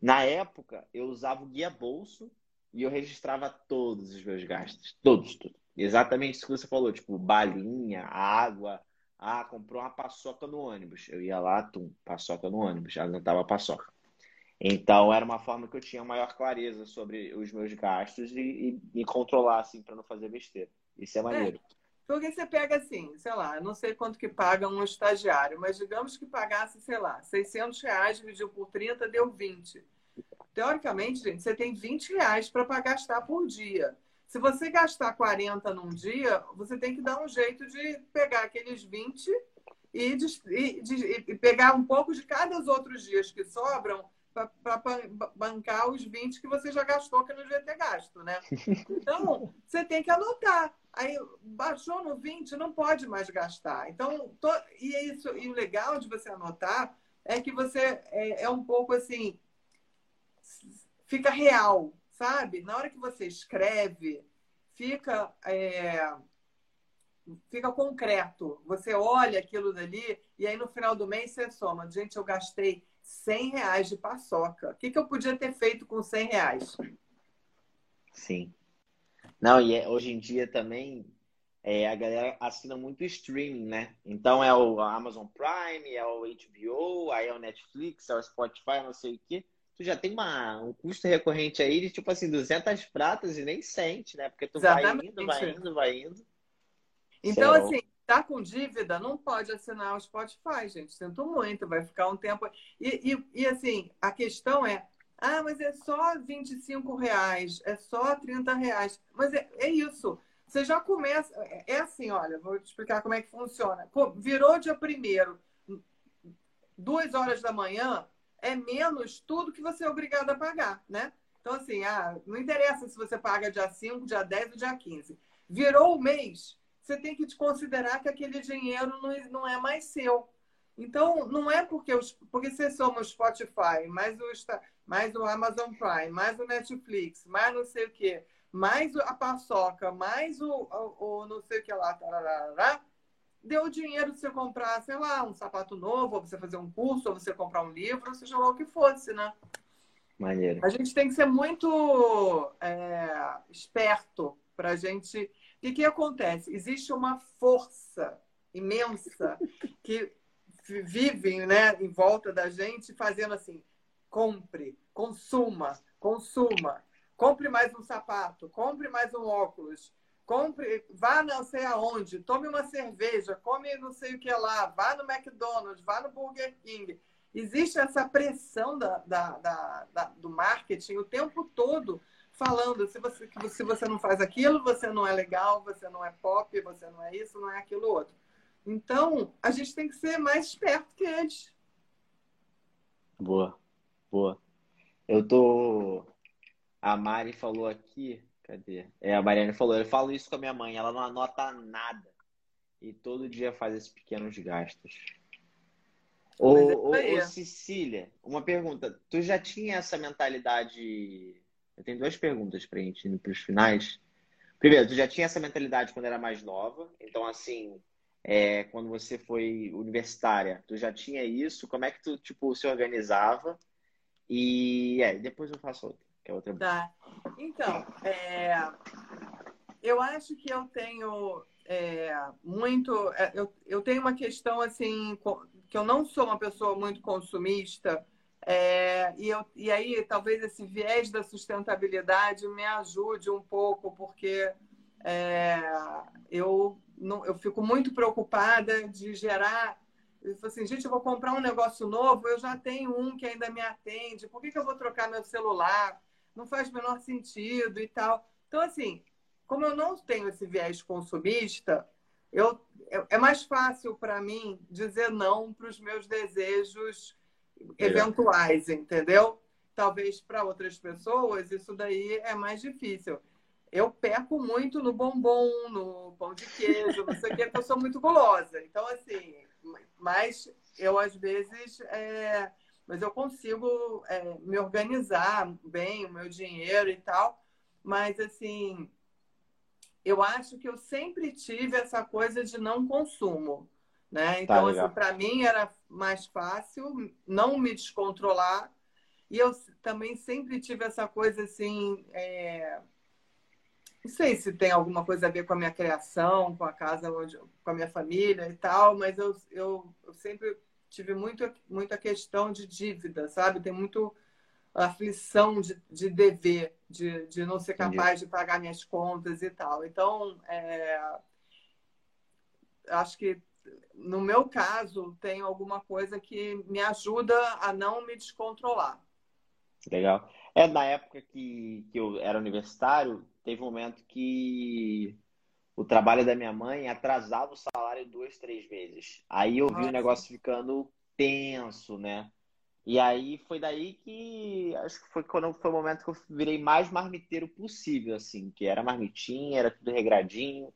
Na época, eu usava o guia bolso e eu registrava todos os meus gastos. Todos, tudo. Exatamente isso que você falou, tipo, balinha, água, ah, comprou uma paçoca no ônibus. Eu ia lá, tum, paçoca no ônibus, já anotava paçoca. Então, era uma forma que eu tinha maior clareza sobre os meus gastos e, e me controlar, assim, para não fazer besteira. Isso é, é maneiro. É,
porque você pega assim, sei lá, não sei quanto que paga um estagiário, mas digamos que pagasse, sei lá, 600 reais dividido por 30 deu 20. Teoricamente, gente, você tem 20 reais para gastar por dia. Se você gastar 40 num dia, você tem que dar um jeito de pegar aqueles 20 e, de, e, de, e pegar um pouco de cada os outros dias que sobram para bancar os 20 que você já gastou que não devia ter gasto, né? Então, você tem que anotar. Aí, baixou no 20, não pode mais gastar. Então, to... e, é isso, e o legal de você anotar é que você é, é um pouco assim, fica real, sabe? Na hora que você escreve, fica, é, fica concreto. Você olha aquilo dali e aí no final do mês você soma. Gente, eu gastei 100 reais de paçoca. O que, que eu podia ter feito com 100 reais?
Sim. Não, e é, hoje em dia também é, a galera assina muito streaming, né? Então é o Amazon Prime, é o HBO, aí é o Netflix, é o Spotify, não sei o quê tu já tem uma, um custo recorrente aí de tipo assim 200 pratas e nem sente, né? Porque tu Exatamente. vai indo, vai indo, vai indo.
Então, assim, tá com dívida, não pode assinar o Spotify, gente. Sinto muito, vai ficar um tempo. E, e, e assim, a questão é: ah, mas é só 25 reais, é só 30 reais. Mas é, é isso. Você já começa. É, é assim, olha, vou te explicar como é que funciona. Virou dia primeiro, duas horas da manhã, é menos tudo que você é obrigado a pagar, né? Então, assim, ah, não interessa se você paga dia 5, dia 10 ou dia 15. Virou o mês, você tem que te considerar que aquele dinheiro não, não é mais seu. Então, não é porque, os, porque você soma o Spotify, mais o, mais o Amazon Prime, mais o Netflix, mais não sei o quê, mais a paçoca, mais o, o, o não sei o que lá, tarará, deu dinheiro para você comprar, sei lá, um sapato novo, ou você fazer um curso, ou você comprar um livro, seja lá o que fosse, né?
Maneiro.
A gente tem que ser muito é, esperto para a gente. O que, que acontece? Existe uma força imensa que vive né, em volta da gente fazendo assim: compre, consuma, consuma, compre mais um sapato, compre mais um óculos, compre, vá não sei aonde, tome uma cerveja, come não sei o que lá, vá no McDonald's, vá no Burger King. Existe essa pressão da, da, da, da do marketing o tempo todo falando se você, se você não faz aquilo, você não é legal, você não é pop, você não é isso, não é aquilo outro. Então, a gente tem que ser mais esperto que eles.
Boa, boa. Eu tô. A Mari falou aqui Cadê? É, a Mariana falou, eu falo isso com a minha mãe, ela não anota nada. E todo dia faz esses pequenos gastos. Ô, é ô, ô, Cecília, uma pergunta. Tu já tinha essa mentalidade. Eu tenho duas perguntas pra gente ir pros finais. Primeiro, tu já tinha essa mentalidade quando era mais nova. Então, assim, é, quando você foi universitária, tu já tinha isso? Como é que tu, tipo, se organizava? E é, depois eu faço outra que é outra.
Tá. Então, é, eu acho que eu tenho é, muito. É, eu, eu tenho uma questão assim, que eu não sou uma pessoa muito consumista. É, e, eu, e aí, talvez esse viés da sustentabilidade me ajude um pouco, porque é, eu não, eu fico muito preocupada de gerar. Eu falo assim, gente, eu vou comprar um negócio novo, eu já tenho um que ainda me atende, por que, que eu vou trocar meu celular? Não faz o menor sentido e tal. Então, assim, como eu não tenho esse viés consumista, eu, é mais fácil para mim dizer não para os meus desejos eventuais, entendeu? Talvez para outras pessoas isso daí é mais difícil. Eu peco muito no bombom, no pão de queijo, não sei o que, porque eu sou muito gulosa. Então, assim, mas eu às vezes. É... Mas eu consigo é, me organizar bem, o meu dinheiro e tal. Mas, assim, eu acho que eu sempre tive essa coisa de não consumo. Né? Tá então, tá, assim, para mim era mais fácil não me descontrolar. E eu também sempre tive essa coisa assim. É... Não sei se tem alguma coisa a ver com a minha criação, com a casa, onde, com a minha família e tal, mas eu, eu, eu sempre tive muito, muita questão de dívida, sabe? Tem muito aflição de, de dever, de, de não ser capaz de pagar minhas contas e tal. Então, é, acho que no meu caso, tem alguma coisa que me ajuda a não me descontrolar.
Legal. É, na época que, que eu era universitário, teve um momento que o trabalho da minha mãe atrasava o salário duas, três vezes. Aí eu vi Nossa. o negócio ficando tenso, né? E aí foi daí que acho que foi quando foi o momento que eu virei mais marmiteiro possível, assim, que era marmitinha, era tudo regradinho,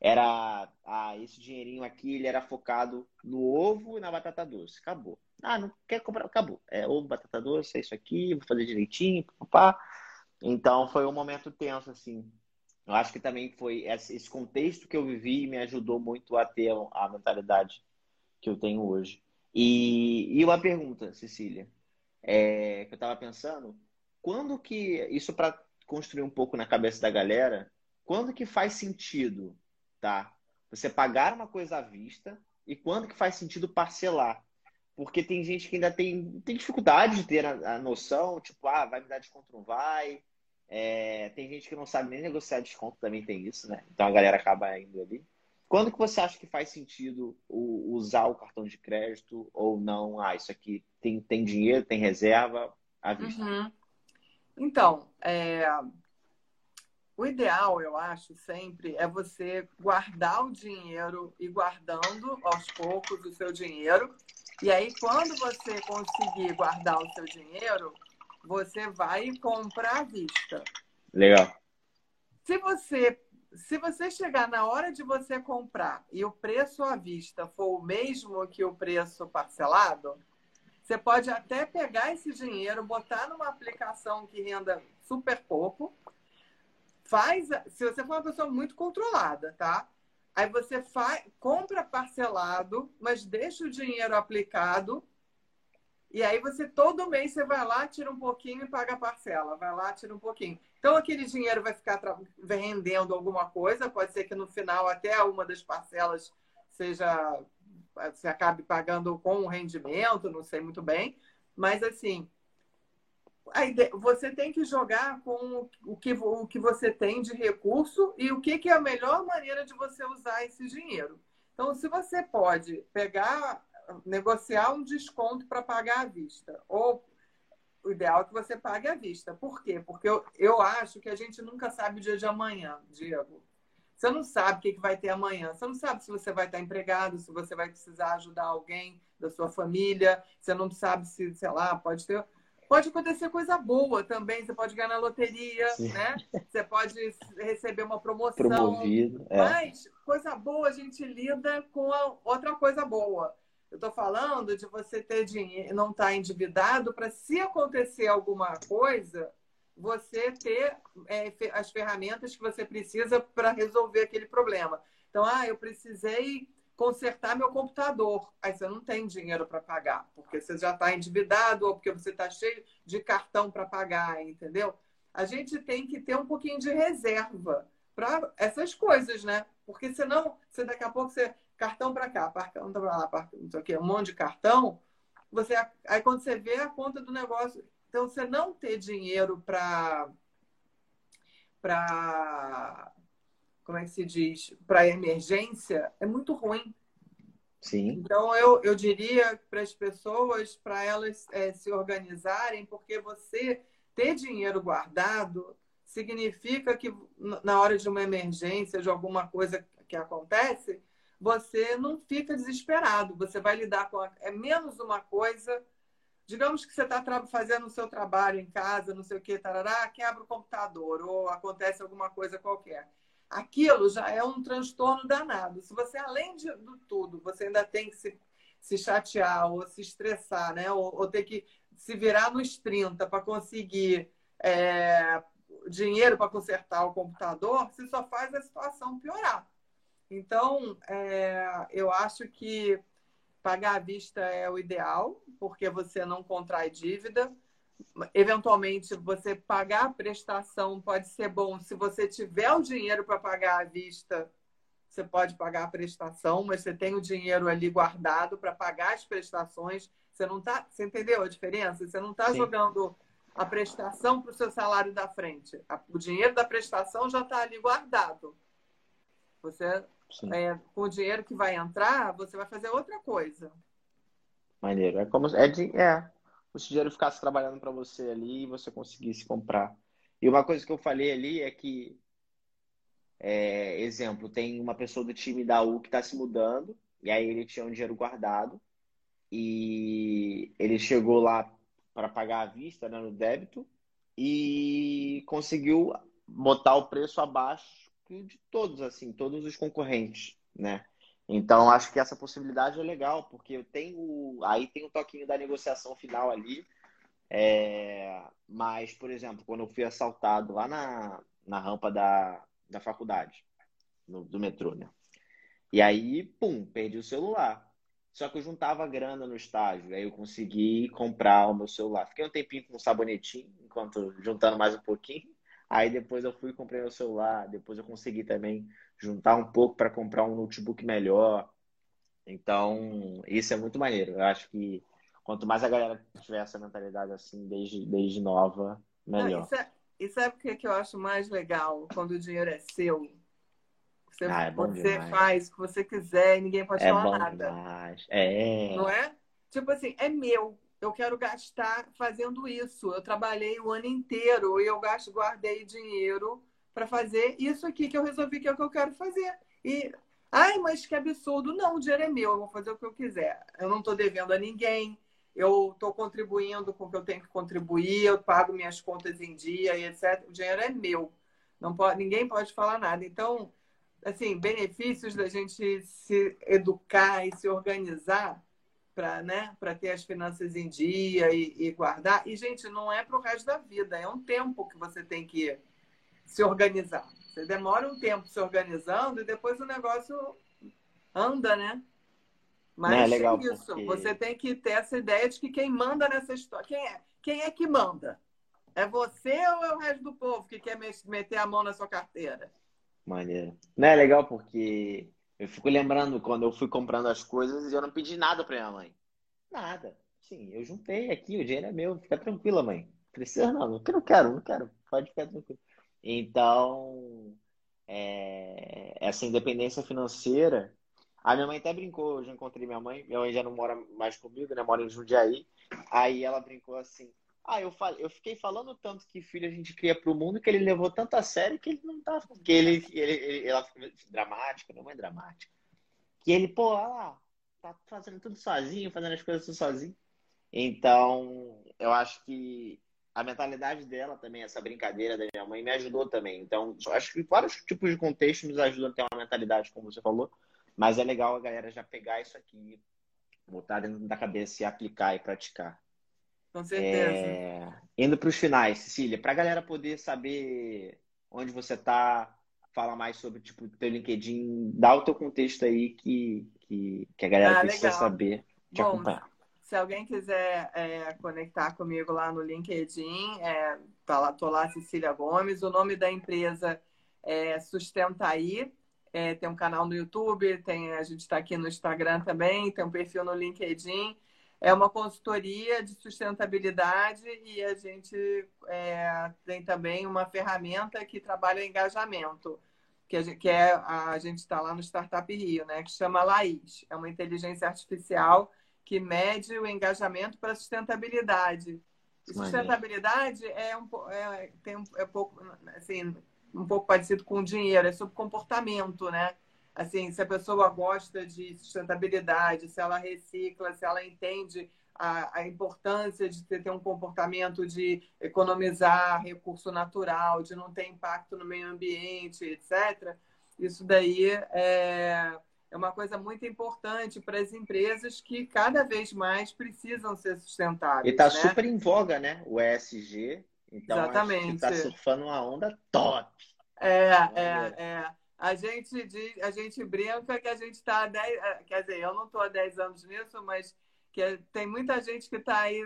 era ah, esse dinheirinho aqui ele era focado no ovo e na batata doce, acabou. Ah, não quer comprar, acabou. É ovo, batata doce, é isso aqui, vou fazer direitinho, papá. Então foi um momento tenso, assim. Eu acho que também foi esse contexto que eu vivi me ajudou muito a ter a mentalidade que eu tenho hoje. E, e uma pergunta, Cecília, é, que eu estava pensando, quando que, isso para construir um pouco na cabeça da galera, quando que faz sentido, tá? Você pagar uma coisa à vista e quando que faz sentido parcelar? Porque tem gente que ainda tem, tem dificuldade de ter a, a noção, tipo, ah, vai me dar desconto, não vai. É, tem gente que não sabe nem negociar desconto, também tem isso, né? Então a galera acaba indo ali. Quando que você acha que faz sentido usar o cartão de crédito ou não? Ah, isso aqui tem, tem dinheiro, tem reserva à vista.
Uhum. Então, é... o ideal, eu acho, sempre é você guardar o dinheiro e guardando aos poucos o seu dinheiro. E aí, quando você conseguir guardar o seu dinheiro, você vai e compra à vista.
Legal.
Se você se você chegar na hora de você comprar e o preço à vista for o mesmo que o preço parcelado, você pode até pegar esse dinheiro, botar numa aplicação que renda super pouco. Faz, se você for uma pessoa muito controlada, tá? Aí você faz, compra parcelado, mas deixa o dinheiro aplicado. E aí você todo mês você vai lá, tira um pouquinho e paga a parcela. Vai lá, tira um pouquinho. Então, aquele dinheiro vai ficar rendendo alguma coisa, pode ser que no final até uma das parcelas seja você acabe pagando com o rendimento, não sei muito bem, mas assim, ideia, você tem que jogar com o que, o que você tem de recurso e o que, que é a melhor maneira de você usar esse dinheiro. Então, se você pode pegar, negociar um desconto para pagar à vista, ou o ideal é que você pague à vista. Por quê? Porque eu, eu acho que a gente nunca sabe o dia de amanhã, Diego. Você não sabe o que, que vai ter amanhã. Você não sabe se você vai estar empregado, se você vai precisar ajudar alguém da sua família. Você não sabe se, sei lá, pode ter. Pode acontecer coisa boa também. Você pode ganhar na loteria, Sim. né? Você pode receber uma promoção.
Promovido. É.
Mas coisa boa a gente lida com outra coisa boa. Eu estou falando de você ter dinheiro, não estar tá endividado para se acontecer alguma coisa, você ter é, as ferramentas que você precisa para resolver aquele problema. Então, ah, eu precisei consertar meu computador. Aí você não tem dinheiro para pagar, porque você já está endividado ou porque você está cheio de cartão para pagar, entendeu? A gente tem que ter um pouquinho de reserva para essas coisas, né? Porque senão, você daqui a pouco você cartão para cá, cartão para lá, não sei o quê, um monte de cartão, você aí quando você vê a conta do negócio, então você não ter dinheiro para para como é que se diz, para emergência, é muito ruim.
Sim.
Então, eu, eu diria para as pessoas, para elas é, se organizarem, porque você ter dinheiro guardado significa que na hora de uma emergência, de alguma coisa que acontece, você não fica desesperado. Você vai lidar com. A... É menos uma coisa. Digamos que você está fazendo o seu trabalho em casa, não sei o que, tarará, quebra o computador ou acontece alguma coisa qualquer aquilo já é um transtorno danado. Se você, além de tudo, você ainda tem que se, se chatear ou se estressar, né? Ou, ou ter que se virar nos 30 para conseguir é, dinheiro para consertar o computador, você só faz a situação piorar. Então, é, eu acho que pagar à vista é o ideal, porque você não contrai dívida. Eventualmente você pagar a prestação pode ser bom. Se você tiver o dinheiro para pagar à vista você pode pagar a prestação mas você tem o dinheiro ali guardado para pagar as prestações. Você não tá você entendeu a diferença? Você não está jogando a prestação para o seu salário da frente. O dinheiro da prestação já está ali guardado. Você é, com o dinheiro que vai entrar você vai fazer outra coisa.
Maneiro. É como é, de, é. O dinheiro ficasse trabalhando para você ali e você conseguisse comprar. E uma coisa que eu falei ali é que, é, exemplo, tem uma pessoa do time da U que está se mudando, e aí ele tinha um dinheiro guardado, e ele chegou lá para pagar à vista, né, no débito, e conseguiu botar o preço abaixo de todos, assim, todos os concorrentes, né? Então, acho que essa possibilidade é legal, porque eu tenho. Aí tem um toquinho da negociação final ali. É, mas, por exemplo, quando eu fui assaltado lá na, na rampa da, da faculdade, no, do metrô, né? E aí, pum, perdi o celular. Só que eu juntava grana no estágio, aí eu consegui comprar o meu celular. Fiquei um tempinho com um sabonetinho, enquanto juntando mais um pouquinho. Aí depois eu fui e comprei meu celular. Depois eu consegui também juntar um pouco para comprar um notebook melhor. Então, isso é muito maneiro. Eu acho que quanto mais a galera tiver essa mentalidade assim, desde, desde nova, melhor.
Isso é, e sabe o que, que eu acho mais legal quando o dinheiro é seu? Você, ah, é você faz o que você quiser e ninguém pode
é
falar nada.
Demais. É.
Não é? Tipo assim, é meu. Eu quero gastar fazendo isso. Eu trabalhei o ano inteiro e eu gasto, guardei dinheiro para fazer isso aqui que eu resolvi que é o que eu quero fazer. E, ai, mas que absurdo. Não, o dinheiro é meu, eu vou fazer o que eu quiser. Eu não estou devendo a ninguém, eu estou contribuindo com o que eu tenho que contribuir, eu pago minhas contas em dia e etc. O dinheiro é meu. Não pode, ninguém pode falar nada. Então, assim, benefícios da gente se educar e se organizar para né, ter as finanças em dia e, e guardar. E, gente, não é para o resto da vida, é um tempo que você tem que se organizar. Você demora um tempo se organizando e depois o negócio anda, né? Mas é, legal, isso. Porque... Você tem que ter essa ideia de que quem manda nessa história. Quem é? Quem é que manda? É você ou é o resto do povo que quer meter a mão na sua carteira?
Maneiro. Não é legal porque eu fico lembrando quando eu fui comprando as coisas e eu não pedi nada para minha mãe. Nada. Sim, eu juntei aqui, o dinheiro é meu. Fica tranquila, mãe. Precisa não, não quero, não quero. Pode ficar tranquilo. Então, é, essa independência financeira. A minha mãe até brincou, eu já encontrei minha mãe, minha mãe já não mora mais comigo, né? Mora em Jundiaí. Aí ela brincou assim: Ah, eu, fal... eu fiquei falando tanto que filho a gente cria pro mundo que ele levou tanto a sério que ele não tá. Que ele, ele, ele ela dramática, minha mãe é dramática. Que ele, pô, olha lá, tá fazendo tudo sozinho, fazendo as coisas tudo sozinho. Então, eu acho que a mentalidade dela também, essa brincadeira da minha mãe, me ajudou também. Então, acho que vários tipos de contextos nos ajudam a ter uma mentalidade, como você falou. Mas é legal a galera já pegar isso aqui, botar dentro da cabeça e aplicar e praticar.
Com certeza. É...
Indo para os finais, Cecília, para a galera poder saber onde você está, falar mais sobre tipo teu LinkedIn, dá o teu contexto aí que, que, que a galera ah, precisa legal. saber te Bom, acompanhar.
Se alguém quiser é, conectar comigo lá no LinkedIn, é, tá lá, tô lá, Cecília Gomes. O nome da empresa é Sustentaí. É, tem um canal no YouTube, tem, a gente está aqui no Instagram também, tem um perfil no LinkedIn. É uma consultoria de sustentabilidade e a gente é, tem também uma ferramenta que trabalha engajamento. que, a gente, que é a, gente está lá no Startup Rio, né? Que chama Laís. É uma inteligência artificial que mede o engajamento para sustentabilidade. E sustentabilidade é um, é, tem um, é pouco, assim, um pouco parecido com o dinheiro, é sobre comportamento, né? Assim, se a pessoa gosta de sustentabilidade, se ela recicla, se ela entende a, a importância de ter, ter, um comportamento de economizar recurso natural, de não ter impacto no meio ambiente, etc. Isso daí é, é uma coisa muito importante para as empresas que cada vez mais precisam ser sustentáveis.
E está né? super em voga, né? O ESG. Então,
Exatamente.
está surfando uma onda top.
É, é, é. A gente, diz, a gente brinca que a gente está há 10. É, quer dizer, eu não estou há 10 anos nisso, mas que tem muita gente que está aí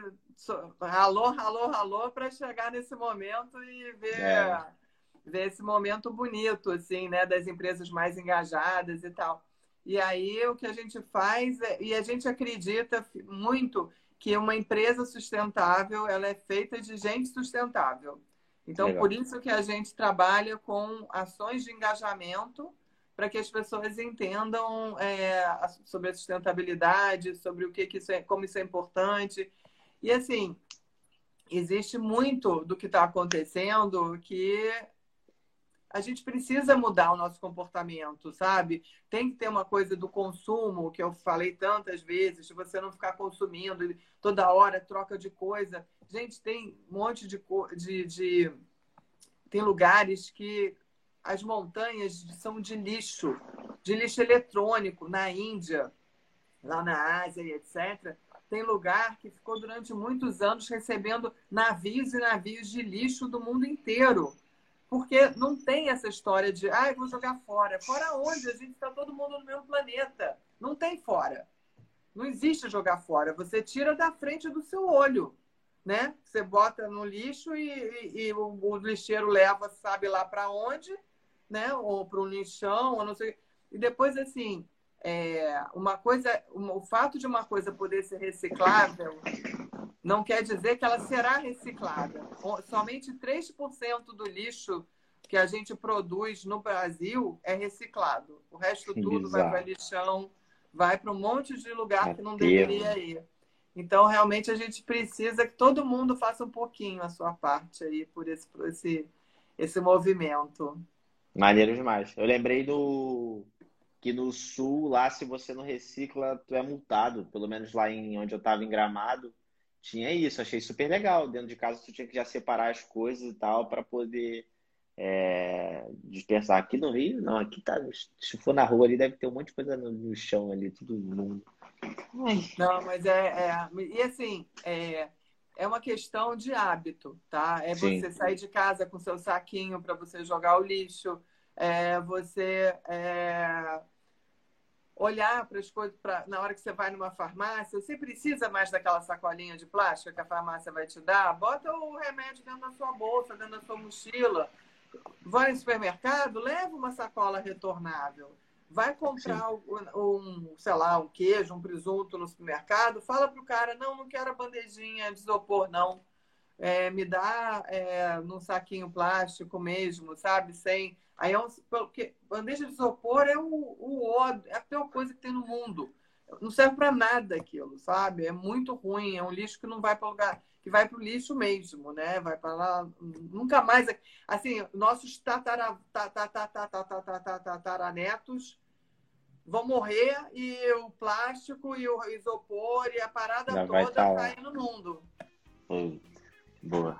ralou, ralou, ralou para chegar nesse momento e ver, é. ver esse momento bonito, assim, né? Das empresas mais engajadas e tal. E aí o que a gente faz, é, e a gente acredita muito que uma empresa sustentável ela é feita de gente sustentável. Então, Legal. por isso que a gente trabalha com ações de engajamento para que as pessoas entendam é, sobre a sustentabilidade, sobre o que, que isso é, como isso é importante. E assim, existe muito do que está acontecendo que a gente precisa mudar o nosso comportamento, sabe? Tem que ter uma coisa do consumo, que eu falei tantas vezes, de você não ficar consumindo toda hora, troca de coisa. Gente, tem um monte de, de, de... tem lugares que as montanhas são de lixo, de lixo eletrônico na Índia, lá na Ásia e etc. Tem lugar que ficou durante muitos anos recebendo navios e navios de lixo do mundo inteiro. Porque não tem essa história de, ah, vou jogar fora. Fora onde? A gente está todo mundo no mesmo planeta. Não tem fora. Não existe jogar fora. Você tira da frente do seu olho. Né? Você bota no lixo e, e, e o, o lixeiro leva, sabe lá para onde, né? Ou para um lixão, ou não sei. E depois, assim, é, uma coisa, o fato de uma coisa poder ser reciclável não quer dizer que ela será reciclada. Somente 3% do lixo que a gente produz no Brasil é reciclado. O resto tudo Exato. vai para lixão, vai para um monte de lugar que não deveria ir. Então, realmente, a gente precisa que todo mundo faça um pouquinho a sua parte aí por esse, por esse, esse movimento.
Maneiro demais. Eu lembrei do que no sul, lá, se você não recicla, tu é multado. Pelo menos lá em onde eu estava em Gramado, tinha isso. Achei super legal. Dentro de casa, tu tinha que já separar as coisas e tal para poder é, dispersar. Aqui no Rio, não. Aqui tá. Se for na rua ali, deve ter um monte de coisa no, no chão ali, tudo mundo.
Não, mas é, é. E assim, é, é uma questão de hábito, tá? É Sim. você sair de casa com seu saquinho para você jogar o lixo, é você é, olhar para as coisas pra, na hora que você vai numa farmácia. Você precisa mais daquela sacolinha de plástico que a farmácia vai te dar? Bota o remédio dentro da sua bolsa, dentro da sua mochila. Vai no supermercado, leva uma sacola retornável. Vai comprar um, um, sei lá, um queijo, um presunto no supermercado, fala pro cara, não, não quero a bandejinha de isopor, não. É, me dá é, num saquinho plástico mesmo, sabe? Sem. Aí é um. Porque bandeja de isopor é o, o ódio, é a pior coisa que tem no mundo. Não serve para nada aquilo, sabe? É muito ruim, é um lixo que não vai para lugar, que vai para o lixo mesmo, né? Vai para lá, nunca mais. Assim, nossos tatara, tataranetos vão morrer e o plástico e o isopor e a parada Já toda tá caem no mundo.
Boa.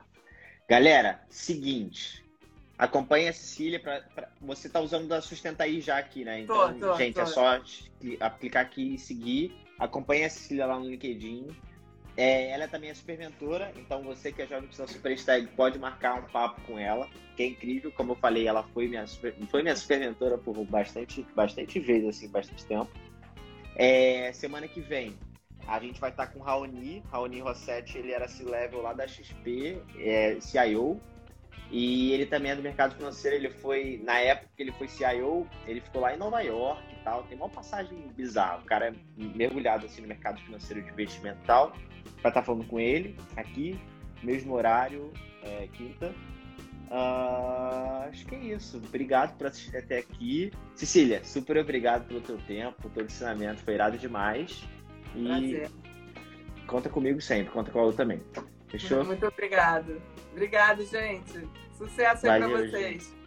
Galera, seguinte. Acompanhe a Cecília. Pra, pra, você tá usando da Sustentaí já aqui, né? Então, tô, tô, gente, tô. é só aplicar aqui e seguir. Acompanhe a Cecília lá no LinkedIn. É, ela também é super mentora, então você que é jovem precisa super stag pode marcar um papo com ela, que é incrível. Como eu falei, ela foi minha super, foi minha super mentora por bastante, bastante vezes, assim, bastante tempo. É, semana que vem a gente vai estar com Raoni, Raoni Rossetti, ele era C-Level lá da XP, é, CIO, e ele também é do mercado financeiro, ele foi, na época que ele foi CIO, ele ficou lá em Nova York e tal, tem uma passagem bizarra, o cara é mergulhado assim no mercado financeiro de investimento e tal, vai estar falando com ele aqui, mesmo horário, é, quinta, Uh, acho que é isso. Obrigado por assistir até aqui. Cecília, super obrigado pelo teu tempo, pelo teu ensinamento. Foi irado demais.
E Prazer.
conta comigo sempre, conta com a Lu também. Fechou?
Muito obrigado. Obrigado, gente. Sucesso aí para vocês. Gente.